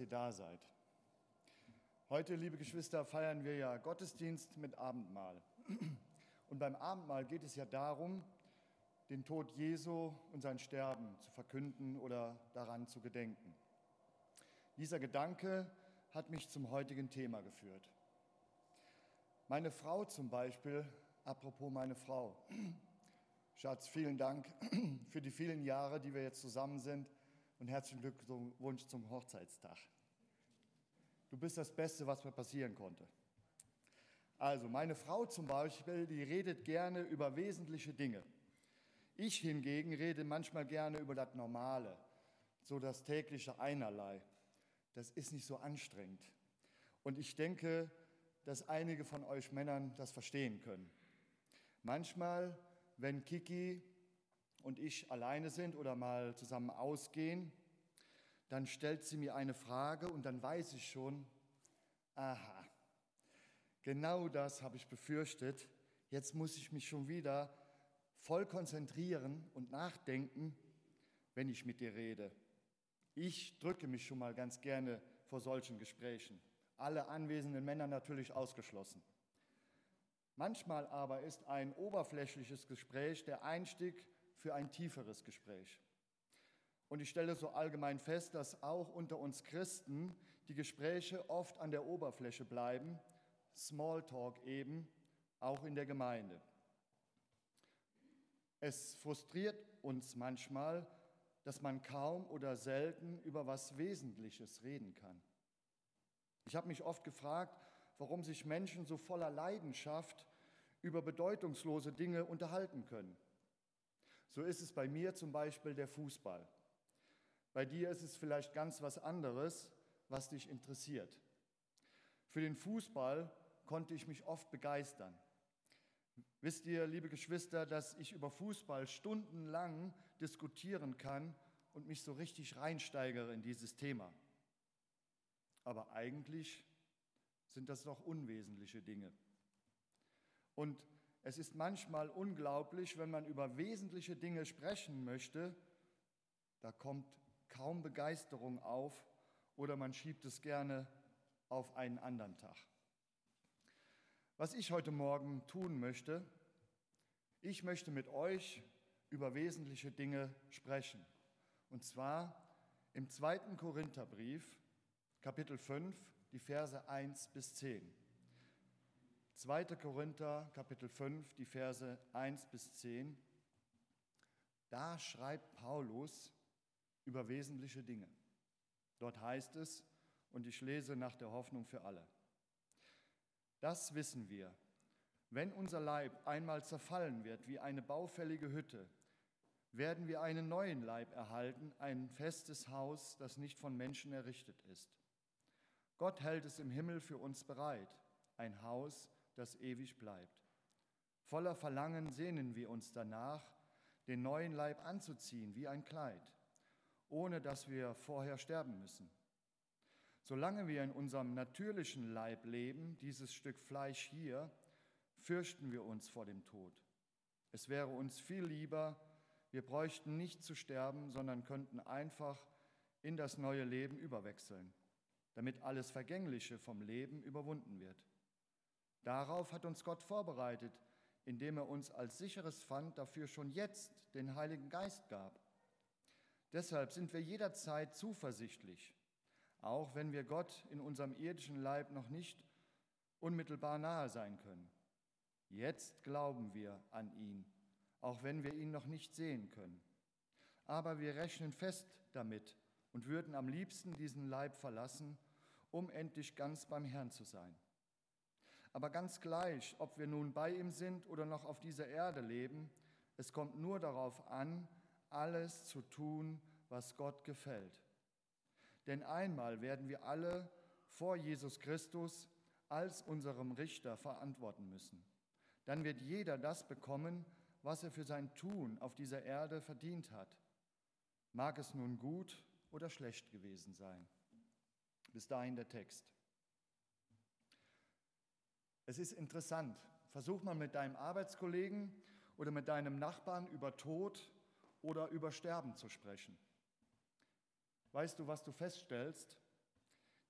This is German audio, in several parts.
ihr da seid. Heute, liebe Geschwister, feiern wir ja Gottesdienst mit Abendmahl. Und beim Abendmahl geht es ja darum, den Tod Jesu und sein Sterben zu verkünden oder daran zu gedenken. Dieser Gedanke hat mich zum heutigen Thema geführt. Meine Frau zum Beispiel, apropos meine Frau, Schatz, vielen Dank für die vielen Jahre, die wir jetzt zusammen sind und herzlichen Glückwunsch zum Hochzeitstag. Du bist das Beste, was mir passieren konnte. Also, meine Frau zum Beispiel, die redet gerne über wesentliche Dinge. Ich hingegen rede manchmal gerne über das Normale, so das tägliche Einerlei. Das ist nicht so anstrengend. Und ich denke, dass einige von euch Männern das verstehen können. Manchmal, wenn Kiki und ich alleine sind oder mal zusammen ausgehen, dann stellt sie mir eine Frage und dann weiß ich schon, aha, genau das habe ich befürchtet. Jetzt muss ich mich schon wieder voll konzentrieren und nachdenken, wenn ich mit dir rede. Ich drücke mich schon mal ganz gerne vor solchen Gesprächen. Alle anwesenden Männer natürlich ausgeschlossen. Manchmal aber ist ein oberflächliches Gespräch der Einstieg für ein tieferes Gespräch. Und ich stelle so allgemein fest, dass auch unter uns Christen die Gespräche oft an der Oberfläche bleiben, Smalltalk eben, auch in der Gemeinde. Es frustriert uns manchmal, dass man kaum oder selten über was Wesentliches reden kann. Ich habe mich oft gefragt, warum sich Menschen so voller Leidenschaft über bedeutungslose Dinge unterhalten können. So ist es bei mir zum Beispiel der Fußball. Bei dir ist es vielleicht ganz was anderes, was dich interessiert. Für den Fußball konnte ich mich oft begeistern. Wisst ihr, liebe Geschwister, dass ich über Fußball stundenlang diskutieren kann und mich so richtig reinsteigere in dieses Thema. Aber eigentlich sind das doch unwesentliche Dinge. Und es ist manchmal unglaublich, wenn man über wesentliche Dinge sprechen möchte, da kommt kaum Begeisterung auf oder man schiebt es gerne auf einen anderen Tag. Was ich heute Morgen tun möchte, ich möchte mit euch über wesentliche Dinge sprechen. Und zwar im zweiten Korintherbrief, Kapitel 5, die Verse 1 bis 10. 2. Korinther Kapitel 5, die Verse 1 bis 10. Da schreibt Paulus über wesentliche Dinge. Dort heißt es, und ich lese nach der Hoffnung für alle. Das wissen wir. Wenn unser Leib einmal zerfallen wird wie eine baufällige Hütte, werden wir einen neuen Leib erhalten, ein festes Haus, das nicht von Menschen errichtet ist. Gott hält es im Himmel für uns bereit, ein Haus, das ewig bleibt. Voller Verlangen sehnen wir uns danach, den neuen Leib anzuziehen wie ein Kleid, ohne dass wir vorher sterben müssen. Solange wir in unserem natürlichen Leib leben, dieses Stück Fleisch hier, fürchten wir uns vor dem Tod. Es wäre uns viel lieber, wir bräuchten nicht zu sterben, sondern könnten einfach in das neue Leben überwechseln, damit alles Vergängliche vom Leben überwunden wird. Darauf hat uns Gott vorbereitet, indem er uns als sicheres Pfand dafür schon jetzt den Heiligen Geist gab. Deshalb sind wir jederzeit zuversichtlich, auch wenn wir Gott in unserem irdischen Leib noch nicht unmittelbar nahe sein können. Jetzt glauben wir an ihn, auch wenn wir ihn noch nicht sehen können. Aber wir rechnen fest damit und würden am liebsten diesen Leib verlassen, um endlich ganz beim Herrn zu sein. Aber ganz gleich, ob wir nun bei ihm sind oder noch auf dieser Erde leben, es kommt nur darauf an, alles zu tun, was Gott gefällt. Denn einmal werden wir alle vor Jesus Christus als unserem Richter verantworten müssen. Dann wird jeder das bekommen, was er für sein Tun auf dieser Erde verdient hat. Mag es nun gut oder schlecht gewesen sein. Bis dahin der Text. Es ist interessant. Versuch mal mit deinem Arbeitskollegen oder mit deinem Nachbarn über Tod oder über Sterben zu sprechen. Weißt du, was du feststellst?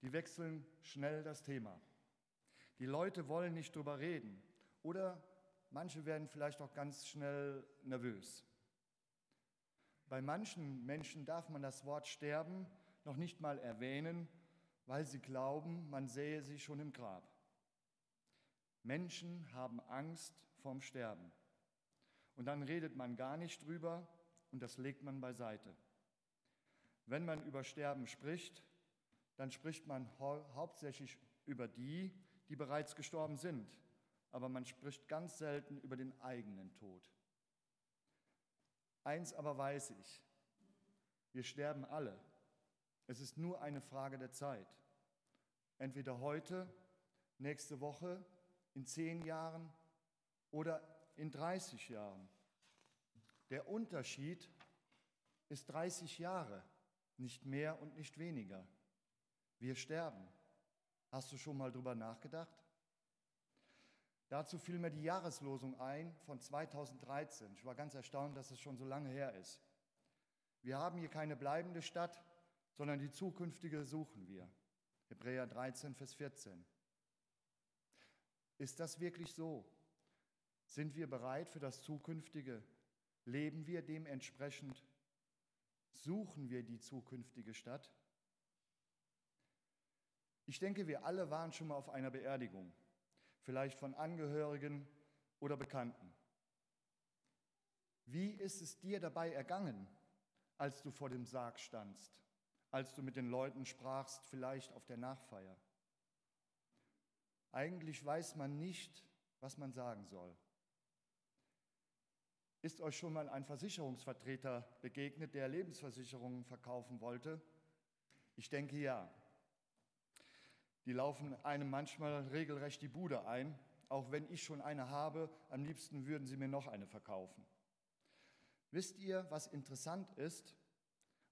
die wechseln schnell das Thema. Die Leute wollen nicht drüber reden oder manche werden vielleicht auch ganz schnell nervös. Bei manchen Menschen darf man das Wort sterben noch nicht mal erwähnen, weil sie glauben, man sähe sie schon im Grab. Menschen haben Angst vorm Sterben. Und dann redet man gar nicht drüber und das legt man beiseite. Wenn man über Sterben spricht, dann spricht man hau hauptsächlich über die, die bereits gestorben sind, aber man spricht ganz selten über den eigenen Tod. Eins aber weiß ich, wir sterben alle. Es ist nur eine Frage der Zeit. Entweder heute, nächste Woche, in zehn Jahren oder in 30 Jahren. Der Unterschied ist 30 Jahre, nicht mehr und nicht weniger. Wir sterben. Hast du schon mal drüber nachgedacht? Dazu fiel mir die Jahreslosung ein von 2013. Ich war ganz erstaunt, dass es schon so lange her ist. Wir haben hier keine bleibende Stadt, sondern die zukünftige suchen wir. Hebräer 13, Vers 14. Ist das wirklich so? Sind wir bereit für das Zukünftige? Leben wir dementsprechend? Suchen wir die zukünftige Stadt? Ich denke, wir alle waren schon mal auf einer Beerdigung, vielleicht von Angehörigen oder Bekannten. Wie ist es dir dabei ergangen, als du vor dem Sarg standst, als du mit den Leuten sprachst, vielleicht auf der Nachfeier? Eigentlich weiß man nicht, was man sagen soll. Ist euch schon mal ein Versicherungsvertreter begegnet, der Lebensversicherungen verkaufen wollte? Ich denke ja. Die laufen einem manchmal regelrecht die Bude ein. Auch wenn ich schon eine habe, am liebsten würden sie mir noch eine verkaufen. Wisst ihr, was interessant ist?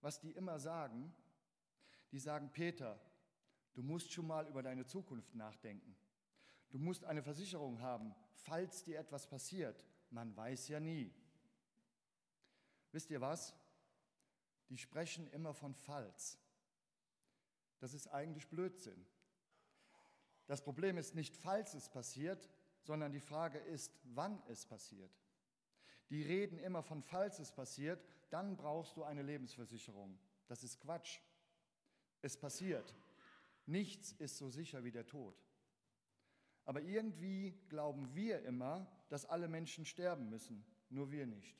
Was die immer sagen? Die sagen, Peter, du musst schon mal über deine Zukunft nachdenken. Du musst eine Versicherung haben, falls dir etwas passiert. Man weiß ja nie. Wisst ihr was? Die sprechen immer von falls. Das ist eigentlich Blödsinn. Das Problem ist nicht, falls es passiert, sondern die Frage ist, wann es passiert. Die reden immer von, falls es passiert, dann brauchst du eine Lebensversicherung. Das ist Quatsch. Es passiert. Nichts ist so sicher wie der Tod. Aber irgendwie glauben wir immer, dass alle Menschen sterben müssen, nur wir nicht.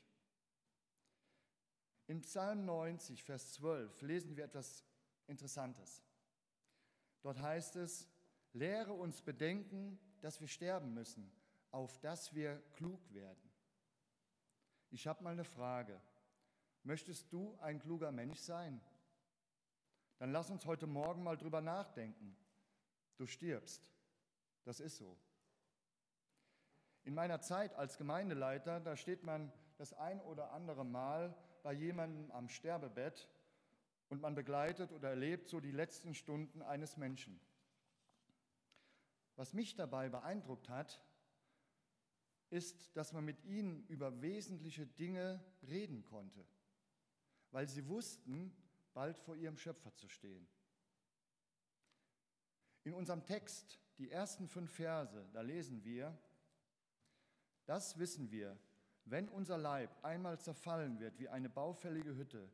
In Psalm 90, Vers 12 lesen wir etwas Interessantes. Dort heißt es, Lehre uns bedenken, dass wir sterben müssen, auf dass wir klug werden. Ich habe mal eine Frage. Möchtest du ein kluger Mensch sein? Dann lass uns heute Morgen mal drüber nachdenken. Du stirbst. Das ist so. In meiner Zeit als Gemeindeleiter, da steht man das ein oder andere Mal bei jemandem am Sterbebett und man begleitet oder erlebt so die letzten Stunden eines Menschen. Was mich dabei beeindruckt hat, ist, dass man mit ihnen über wesentliche Dinge reden konnte, weil sie wussten, bald vor ihrem Schöpfer zu stehen. In unserem Text, die ersten fünf Verse, da lesen wir, das wissen wir, wenn unser Leib einmal zerfallen wird wie eine baufällige Hütte,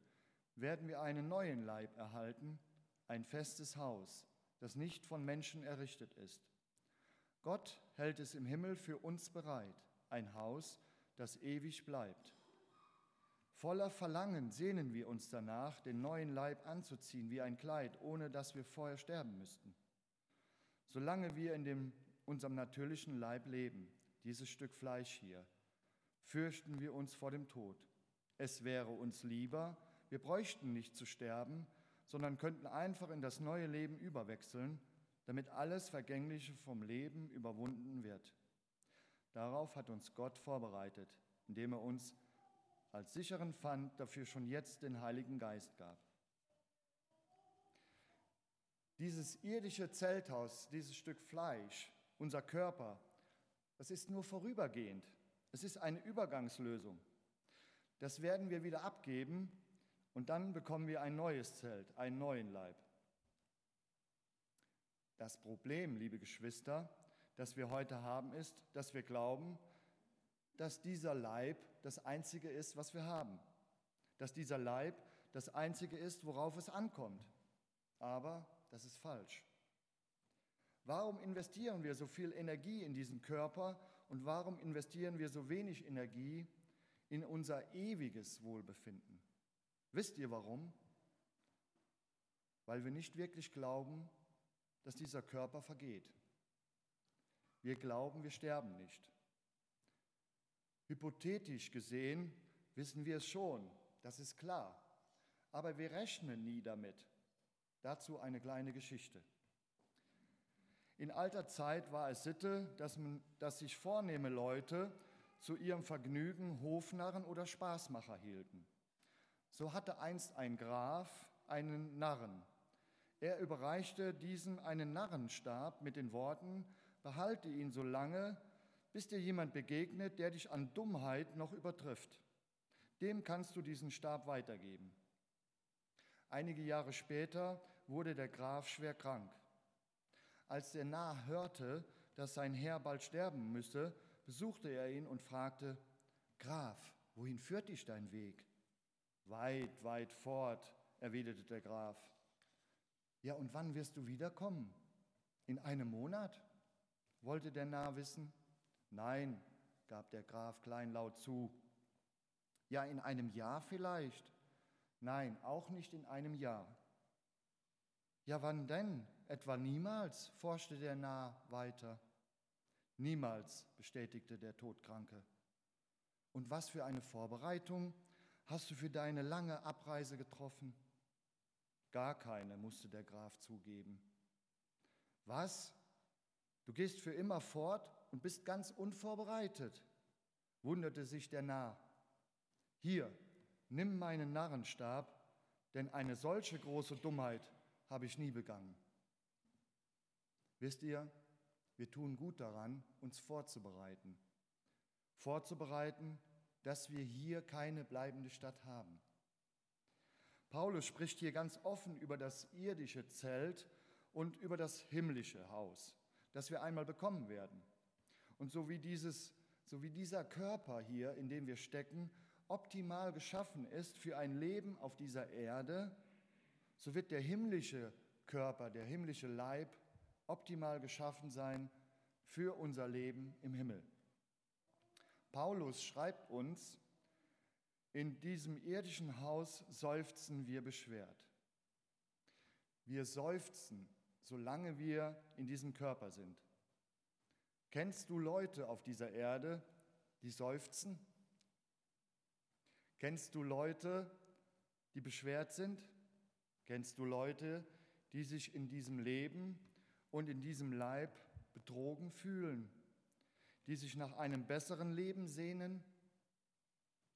werden wir einen neuen Leib erhalten, ein festes Haus, das nicht von Menschen errichtet ist. Gott hält es im Himmel für uns bereit, ein Haus, das ewig bleibt. Voller Verlangen sehnen wir uns danach, den neuen Leib anzuziehen wie ein Kleid, ohne dass wir vorher sterben müssten. Solange wir in dem, unserem natürlichen Leib leben, dieses Stück Fleisch hier, fürchten wir uns vor dem Tod. Es wäre uns lieber, wir bräuchten nicht zu sterben, sondern könnten einfach in das neue Leben überwechseln damit alles Vergängliche vom Leben überwunden wird. Darauf hat uns Gott vorbereitet, indem er uns als sicheren Pfand dafür schon jetzt den Heiligen Geist gab. Dieses irdische Zelthaus, dieses Stück Fleisch, unser Körper, das ist nur vorübergehend. Es ist eine Übergangslösung. Das werden wir wieder abgeben und dann bekommen wir ein neues Zelt, einen neuen Leib. Das Problem, liebe Geschwister, das wir heute haben, ist, dass wir glauben, dass dieser Leib das Einzige ist, was wir haben. Dass dieser Leib das Einzige ist, worauf es ankommt. Aber das ist falsch. Warum investieren wir so viel Energie in diesen Körper und warum investieren wir so wenig Energie in unser ewiges Wohlbefinden? Wisst ihr warum? Weil wir nicht wirklich glauben, dass dieser Körper vergeht. Wir glauben, wir sterben nicht. Hypothetisch gesehen wissen wir es schon, das ist klar. Aber wir rechnen nie damit. Dazu eine kleine Geschichte. In alter Zeit war es Sitte, dass, man, dass sich vornehme Leute zu ihrem Vergnügen Hofnarren oder Spaßmacher hielten. So hatte einst ein Graf einen Narren. Er überreichte diesem einen Narrenstab mit den Worten, behalte ihn so lange, bis dir jemand begegnet, der dich an Dummheit noch übertrifft. Dem kannst du diesen Stab weitergeben. Einige Jahre später wurde der Graf schwer krank. Als der Narr hörte, dass sein Herr bald sterben müsse, besuchte er ihn und fragte, Graf, wohin führt dich dein Weg? Weit, weit fort, erwiderte der Graf. Ja, und wann wirst du wiederkommen? In einem Monat? wollte der Narr wissen. Nein, gab der Graf kleinlaut zu. Ja, in einem Jahr vielleicht. Nein, auch nicht in einem Jahr. Ja, wann denn? Etwa niemals? forschte der Narr weiter. Niemals, bestätigte der Todkranke. Und was für eine Vorbereitung hast du für deine lange Abreise getroffen? Gar keine, musste der Graf zugeben. Was? Du gehst für immer fort und bist ganz unvorbereitet, wunderte sich der Narr. Hier, nimm meinen Narrenstab, denn eine solche große Dummheit habe ich nie begangen. Wisst ihr, wir tun gut daran, uns vorzubereiten. Vorzubereiten, dass wir hier keine bleibende Stadt haben. Paulus spricht hier ganz offen über das irdische Zelt und über das himmlische Haus, das wir einmal bekommen werden. Und so wie, dieses, so wie dieser Körper hier, in dem wir stecken, optimal geschaffen ist für ein Leben auf dieser Erde, so wird der himmlische Körper, der himmlische Leib optimal geschaffen sein für unser Leben im Himmel. Paulus schreibt uns, in diesem irdischen Haus seufzen wir beschwert. Wir seufzen, solange wir in diesem Körper sind. Kennst du Leute auf dieser Erde, die seufzen? Kennst du Leute, die beschwert sind? Kennst du Leute, die sich in diesem Leben und in diesem Leib betrogen fühlen, die sich nach einem besseren Leben sehnen?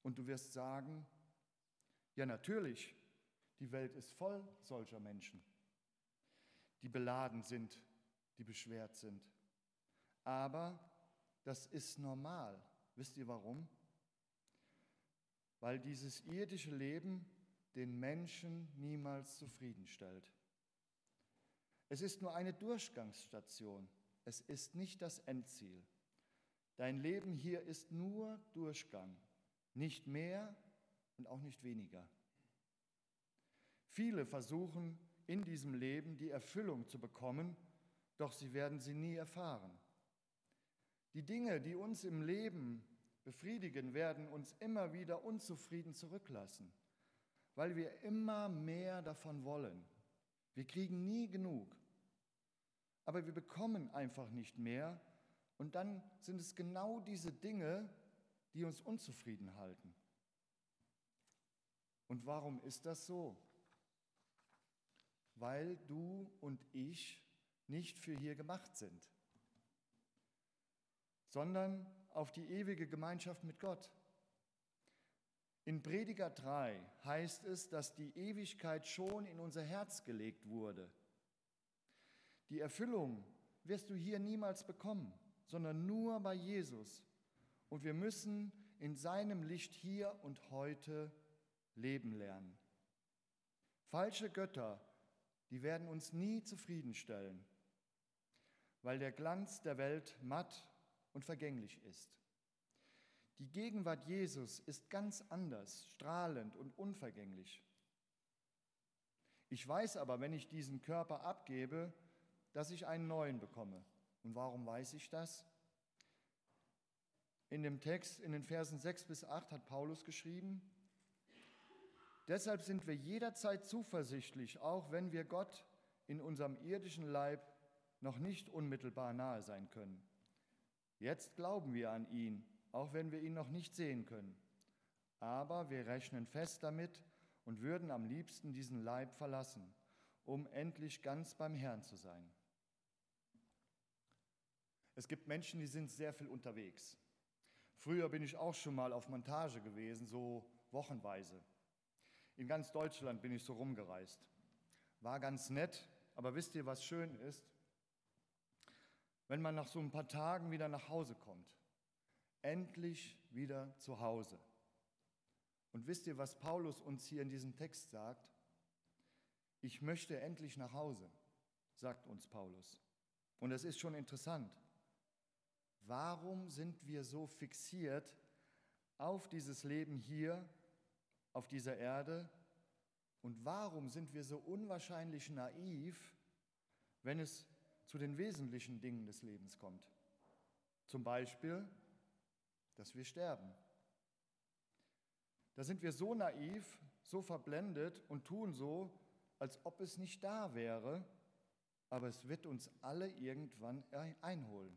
Und du wirst sagen, ja natürlich, die Welt ist voll solcher Menschen, die beladen sind, die beschwert sind. Aber das ist normal. Wisst ihr warum? Weil dieses irdische Leben den Menschen niemals zufriedenstellt. Es ist nur eine Durchgangsstation. Es ist nicht das Endziel. Dein Leben hier ist nur Durchgang. Nicht mehr und auch nicht weniger. Viele versuchen in diesem Leben die Erfüllung zu bekommen, doch sie werden sie nie erfahren. Die Dinge, die uns im Leben befriedigen, werden uns immer wieder unzufrieden zurücklassen, weil wir immer mehr davon wollen. Wir kriegen nie genug, aber wir bekommen einfach nicht mehr und dann sind es genau diese Dinge, die uns unzufrieden halten. Und warum ist das so? Weil du und ich nicht für hier gemacht sind, sondern auf die ewige Gemeinschaft mit Gott. In Prediger 3 heißt es, dass die Ewigkeit schon in unser Herz gelegt wurde. Die Erfüllung wirst du hier niemals bekommen, sondern nur bei Jesus. Und wir müssen in seinem Licht hier und heute leben lernen. Falsche Götter, die werden uns nie zufriedenstellen. weil der Glanz der Welt matt und vergänglich ist. Die Gegenwart Jesus ist ganz anders, strahlend und unvergänglich. Ich weiß aber, wenn ich diesen Körper abgebe, dass ich einen neuen bekomme. Und warum weiß ich das? In dem Text, in den Versen 6 bis 8 hat Paulus geschrieben, Deshalb sind wir jederzeit zuversichtlich, auch wenn wir Gott in unserem irdischen Leib noch nicht unmittelbar nahe sein können. Jetzt glauben wir an ihn, auch wenn wir ihn noch nicht sehen können. Aber wir rechnen fest damit und würden am liebsten diesen Leib verlassen, um endlich ganz beim Herrn zu sein. Es gibt Menschen, die sind sehr viel unterwegs. Früher bin ich auch schon mal auf Montage gewesen, so wochenweise. In ganz Deutschland bin ich so rumgereist. War ganz nett, aber wisst ihr, was schön ist? Wenn man nach so ein paar Tagen wieder nach Hause kommt. Endlich wieder zu Hause. Und wisst ihr, was Paulus uns hier in diesem Text sagt? Ich möchte endlich nach Hause, sagt uns Paulus. Und es ist schon interessant. Warum sind wir so fixiert auf dieses Leben hier auf dieser Erde? Und warum sind wir so unwahrscheinlich naiv, wenn es zu den wesentlichen Dingen des Lebens kommt? Zum Beispiel, dass wir sterben. Da sind wir so naiv, so verblendet und tun so, als ob es nicht da wäre, aber es wird uns alle irgendwann einholen.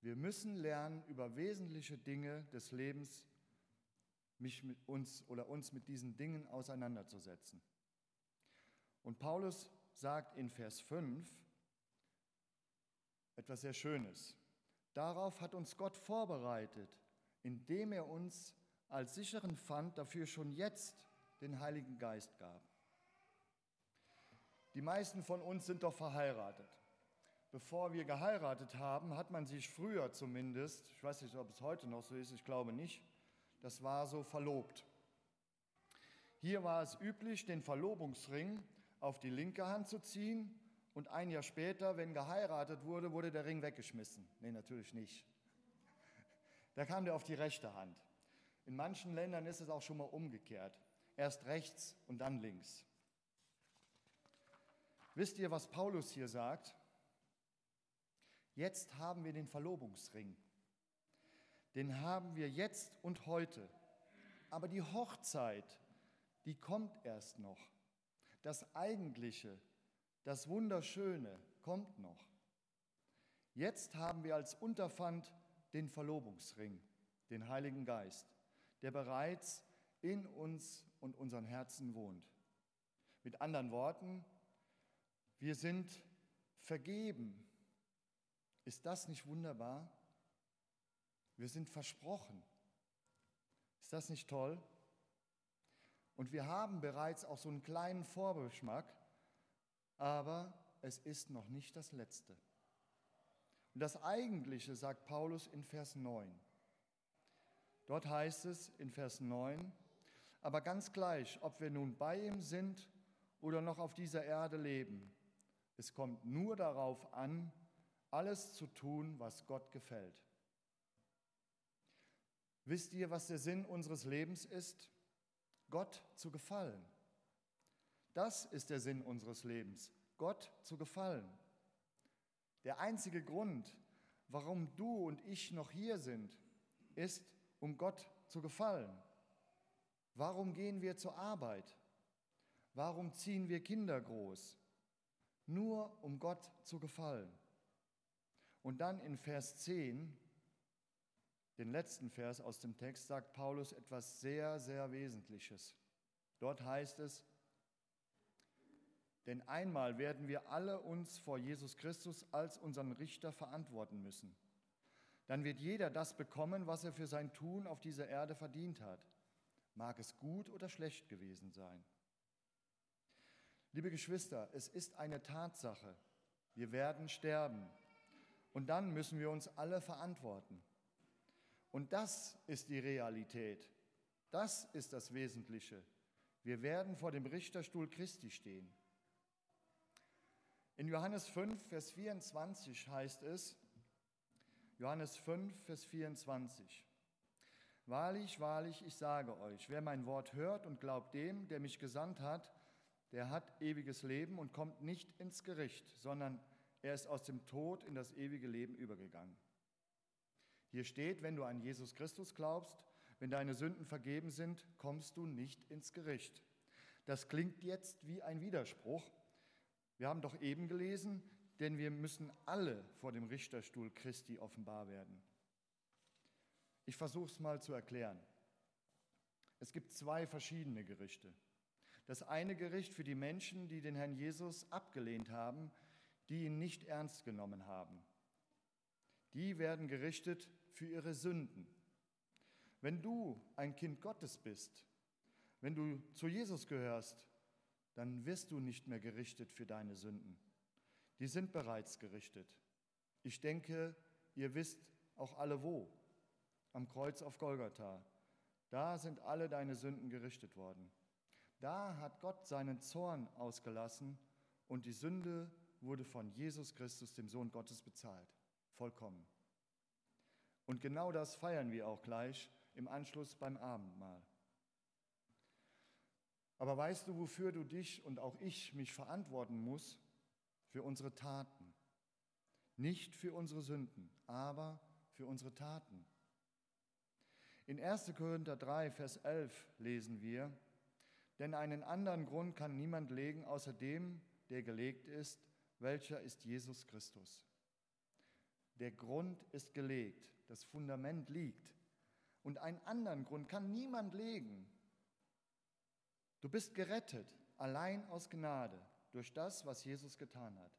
Wir müssen lernen, über wesentliche Dinge des Lebens mich mit uns oder uns mit diesen Dingen auseinanderzusetzen. Und Paulus sagt in Vers 5 etwas sehr Schönes. Darauf hat uns Gott vorbereitet, indem er uns als sicheren Pfand dafür schon jetzt den Heiligen Geist gab. Die meisten von uns sind doch verheiratet. Bevor wir geheiratet haben, hat man sich früher zumindest, ich weiß nicht, ob es heute noch so ist, ich glaube nicht, das war so verlobt. Hier war es üblich, den Verlobungsring auf die linke Hand zu ziehen und ein Jahr später, wenn geheiratet wurde, wurde der Ring weggeschmissen. Nee, natürlich nicht. Da kam der auf die rechte Hand. In manchen Ländern ist es auch schon mal umgekehrt. Erst rechts und dann links. Wisst ihr, was Paulus hier sagt? Jetzt haben wir den Verlobungsring den haben wir jetzt und heute. Aber die Hochzeit, die kommt erst noch. Das Eigentliche, das Wunderschöne kommt noch. Jetzt haben wir als Unterpfand den Verlobungsring, den Heiligen Geist, der bereits in uns und unseren Herzen wohnt. Mit anderen Worten, wir sind vergeben. Ist das nicht wunderbar? Wir sind versprochen. Ist das nicht toll? Und wir haben bereits auch so einen kleinen Vorgeschmack, aber es ist noch nicht das Letzte. Und das Eigentliche sagt Paulus in Vers 9. Dort heißt es in Vers 9, aber ganz gleich, ob wir nun bei ihm sind oder noch auf dieser Erde leben, es kommt nur darauf an, alles zu tun, was Gott gefällt. Wisst ihr, was der Sinn unseres Lebens ist? Gott zu gefallen. Das ist der Sinn unseres Lebens, Gott zu gefallen. Der einzige Grund, warum du und ich noch hier sind, ist, um Gott zu gefallen. Warum gehen wir zur Arbeit? Warum ziehen wir Kinder groß? Nur um Gott zu gefallen. Und dann in Vers 10 den letzten Vers aus dem Text sagt Paulus etwas sehr, sehr Wesentliches. Dort heißt es, denn einmal werden wir alle uns vor Jesus Christus als unseren Richter verantworten müssen. Dann wird jeder das bekommen, was er für sein Tun auf dieser Erde verdient hat, mag es gut oder schlecht gewesen sein. Liebe Geschwister, es ist eine Tatsache, wir werden sterben und dann müssen wir uns alle verantworten. Und das ist die Realität. Das ist das Wesentliche. Wir werden vor dem Richterstuhl Christi stehen. In Johannes 5, Vers 24 heißt es, Johannes 5, Vers 24. Wahrlich, wahrlich, ich sage euch, wer mein Wort hört und glaubt dem, der mich gesandt hat, der hat ewiges Leben und kommt nicht ins Gericht, sondern er ist aus dem Tod in das ewige Leben übergegangen. Hier steht, wenn du an Jesus Christus glaubst, wenn deine Sünden vergeben sind, kommst du nicht ins Gericht. Das klingt jetzt wie ein Widerspruch. Wir haben doch eben gelesen, denn wir müssen alle vor dem Richterstuhl Christi offenbar werden. Ich versuche es mal zu erklären. Es gibt zwei verschiedene Gerichte. Das eine Gericht für die Menschen, die den Herrn Jesus abgelehnt haben, die ihn nicht ernst genommen haben. Die werden gerichtet für ihre Sünden. Wenn du ein Kind Gottes bist, wenn du zu Jesus gehörst, dann wirst du nicht mehr gerichtet für deine Sünden. Die sind bereits gerichtet. Ich denke, ihr wisst auch alle wo. Am Kreuz auf Golgatha. Da sind alle deine Sünden gerichtet worden. Da hat Gott seinen Zorn ausgelassen und die Sünde wurde von Jesus Christus, dem Sohn Gottes, bezahlt. Vollkommen. Und genau das feiern wir auch gleich im Anschluss beim Abendmahl. Aber weißt du, wofür du dich und auch ich mich verantworten muss? Für unsere Taten. Nicht für unsere Sünden, aber für unsere Taten. In 1. Korinther 3, Vers 11 lesen wir, denn einen anderen Grund kann niemand legen, außer dem, der gelegt ist, welcher ist Jesus Christus. Der Grund ist gelegt, das Fundament liegt. Und einen anderen Grund kann niemand legen, Du bist gerettet, allein aus Gnade, durch das, was Jesus getan hat.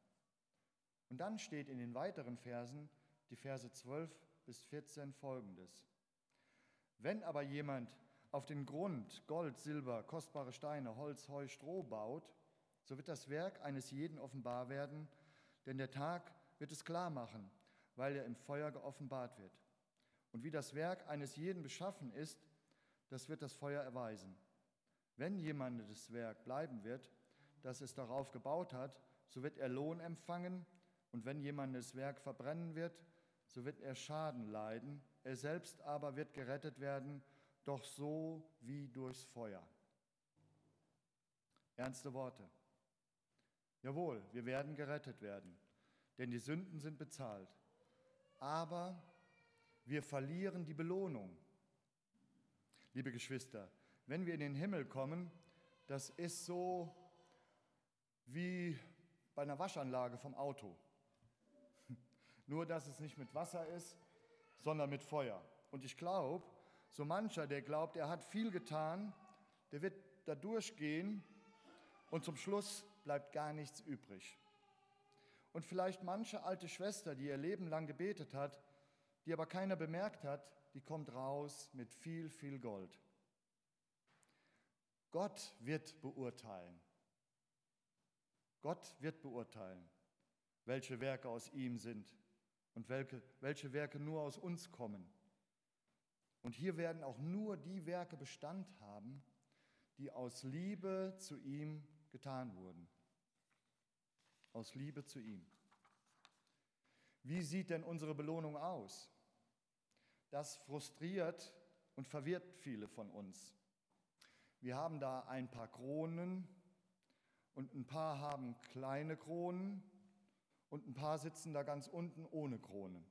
Und dann steht in den weiteren Versen, die Verse 12 bis 14 folgendes. Wenn aber jemand auf den Grund Gold, Silber, kostbare Steine, Holz, Heu, Stroh baut, so wird das Werk eines jeden offenbar werden, denn der Tag wird es klar machen, weil er im Feuer geoffenbart wird. Und wie das Werk eines jeden beschaffen ist, das wird das Feuer erweisen. Wenn jemandes Werk bleiben wird, das es darauf gebaut hat, so wird er Lohn empfangen, und wenn jemandes Werk verbrennen wird, so wird er Schaden leiden, er selbst aber wird gerettet werden, doch so wie durchs Feuer. Ernste Worte. Jawohl, wir werden gerettet werden, denn die Sünden sind bezahlt. Aber wir verlieren die Belohnung. Liebe Geschwister, wenn wir in den Himmel kommen, das ist so wie bei einer Waschanlage vom Auto. Nur dass es nicht mit Wasser ist, sondern mit Feuer. Und ich glaube, so mancher, der glaubt, er hat viel getan, der wird da durchgehen und zum Schluss bleibt gar nichts übrig. Und vielleicht manche alte Schwester, die ihr Leben lang gebetet hat, die aber keiner bemerkt hat, die kommt raus mit viel, viel Gold. Gott wird beurteilen. Gott wird beurteilen, welche Werke aus ihm sind und welche, welche Werke nur aus uns kommen. Und hier werden auch nur die Werke Bestand haben, die aus Liebe zu ihm getan wurden. Aus Liebe zu ihm. Wie sieht denn unsere Belohnung aus? Das frustriert und verwirrt viele von uns. Wir haben da ein paar Kronen und ein paar haben kleine Kronen und ein paar sitzen da ganz unten ohne Krone.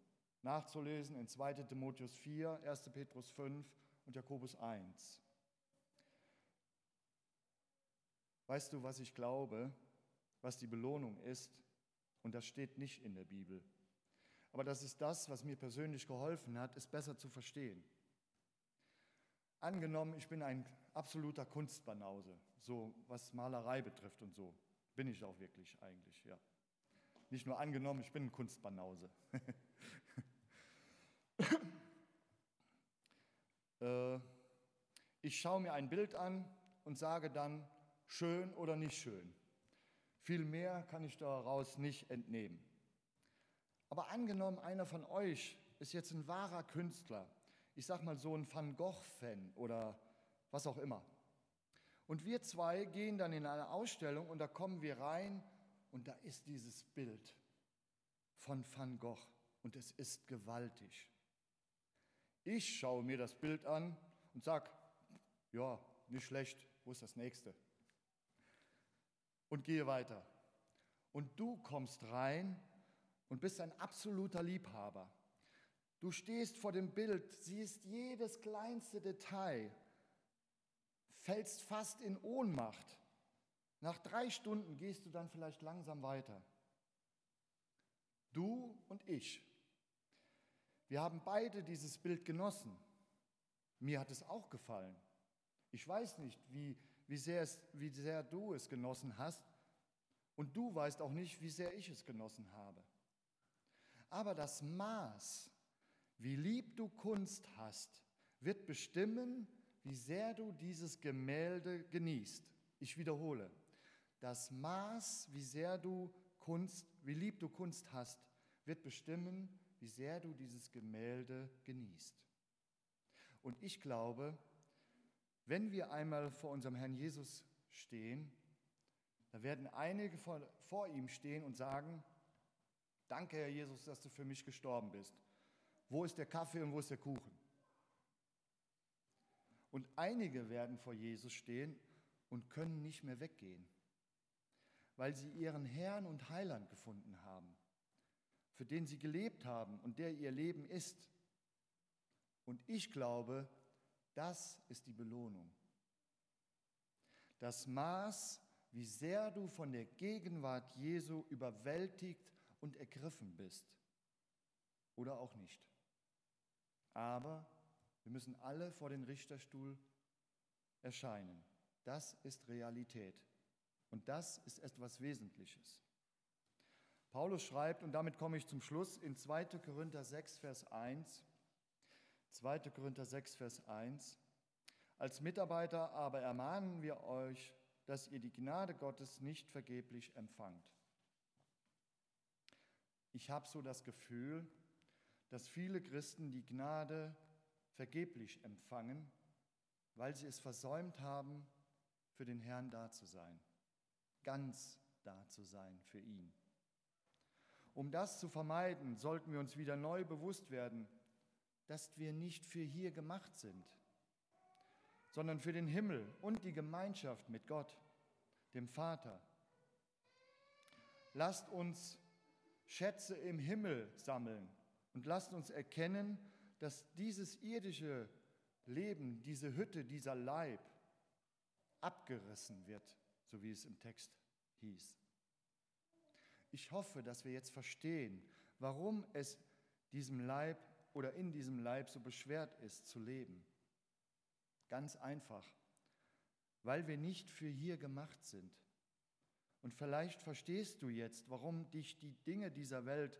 Nachzulesen in 2 Timotheus 4, 1. Petrus 5 und Jakobus 1. Weißt du, was ich glaube, was die Belohnung ist? Und das steht nicht in der Bibel. Aber das ist das, was mir persönlich geholfen hat, es besser zu verstehen. Angenommen, ich bin ein absoluter Kunstbanause, so was Malerei betrifft und so. Bin ich auch wirklich eigentlich, ja. Nicht nur angenommen, ich bin ein Kunstbanause. äh, ich schaue mir ein Bild an und sage dann, schön oder nicht schön. Viel mehr kann ich daraus nicht entnehmen. Aber angenommen, einer von euch ist jetzt ein wahrer Künstler, ich sag mal so ein Van Gogh-Fan oder was auch immer. Und wir zwei gehen dann in eine Ausstellung und da kommen wir rein und da ist dieses Bild von Van Gogh und es ist gewaltig. Ich schaue mir das Bild an und sage, ja, nicht schlecht, wo ist das nächste? Und gehe weiter. Und du kommst rein und bist ein absoluter Liebhaber. Du stehst vor dem Bild, siehst jedes kleinste Detail, fällst fast in Ohnmacht. Nach drei Stunden gehst du dann vielleicht langsam weiter. Du und ich. Wir haben beide dieses Bild genossen. Mir hat es auch gefallen. Ich weiß nicht, wie, wie, sehr es, wie sehr du es genossen hast. Und du weißt auch nicht, wie sehr ich es genossen habe. Aber das Maß, wie lieb du Kunst hast, wird bestimmen, wie sehr du dieses Gemälde genießt. Ich wiederhole, das Maß, wie sehr du Kunst, wie lieb du Kunst hast, wird bestimmen, wie sehr du dieses Gemälde genießt. Und ich glaube, wenn wir einmal vor unserem Herrn Jesus stehen, da werden einige vor, vor ihm stehen und sagen, danke Herr Jesus, dass du für mich gestorben bist. Wo ist der Kaffee und wo ist der Kuchen? Und einige werden vor Jesus stehen und können nicht mehr weggehen, weil sie ihren Herrn und Heiland gefunden haben, für den sie gelebt haben und der ihr Leben ist. Und ich glaube, das ist die Belohnung. Das Maß, wie sehr du von der Gegenwart Jesu überwältigt und ergriffen bist. Oder auch nicht. Aber wir müssen alle vor den Richterstuhl erscheinen. Das ist Realität. Und das ist etwas Wesentliches. Paulus schreibt, und damit komme ich zum Schluss, in 2. Korinther 6, Vers 1, 2. Korinther 6, Vers 1, als Mitarbeiter aber ermahnen wir euch, dass ihr die Gnade Gottes nicht vergeblich empfangt. Ich habe so das Gefühl, dass viele Christen die Gnade vergeblich empfangen, weil sie es versäumt haben, für den Herrn da zu sein, ganz da zu sein für ihn. Um das zu vermeiden, sollten wir uns wieder neu bewusst werden, dass wir nicht für hier gemacht sind, sondern für den Himmel und die Gemeinschaft mit Gott, dem Vater. Lasst uns Schätze im Himmel sammeln und lasst uns erkennen, dass dieses irdische Leben, diese Hütte, dieser Leib abgerissen wird, so wie es im Text hieß. Ich hoffe, dass wir jetzt verstehen, warum es diesem Leib oder in diesem Leib so beschwert ist zu leben. Ganz einfach, weil wir nicht für hier gemacht sind. Und vielleicht verstehst du jetzt, warum dich die Dinge dieser Welt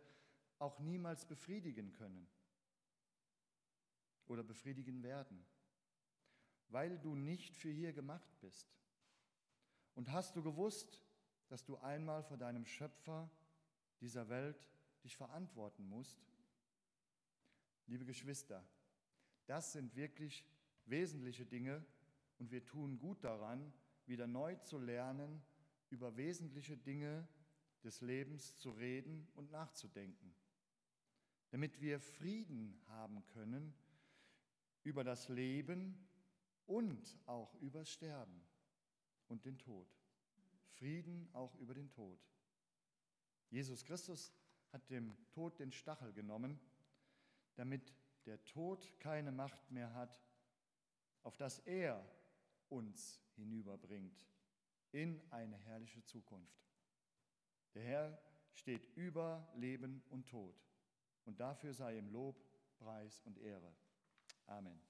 auch niemals befriedigen können oder befriedigen werden, weil du nicht für hier gemacht bist. Und hast du gewusst, dass du einmal vor deinem Schöpfer dieser Welt dich verantworten musst? Liebe Geschwister, das sind wirklich wesentliche Dinge und wir tun gut daran, wieder neu zu lernen, über wesentliche Dinge des Lebens zu reden und nachzudenken, damit wir Frieden haben können über das Leben und auch über das Sterben und den Tod. Frieden auch über den Tod. Jesus Christus hat dem Tod den Stachel genommen, damit der Tod keine Macht mehr hat, auf das er uns hinüberbringt in eine herrliche Zukunft. Der Herr steht über Leben und Tod und dafür sei ihm Lob, Preis und Ehre. 아멘.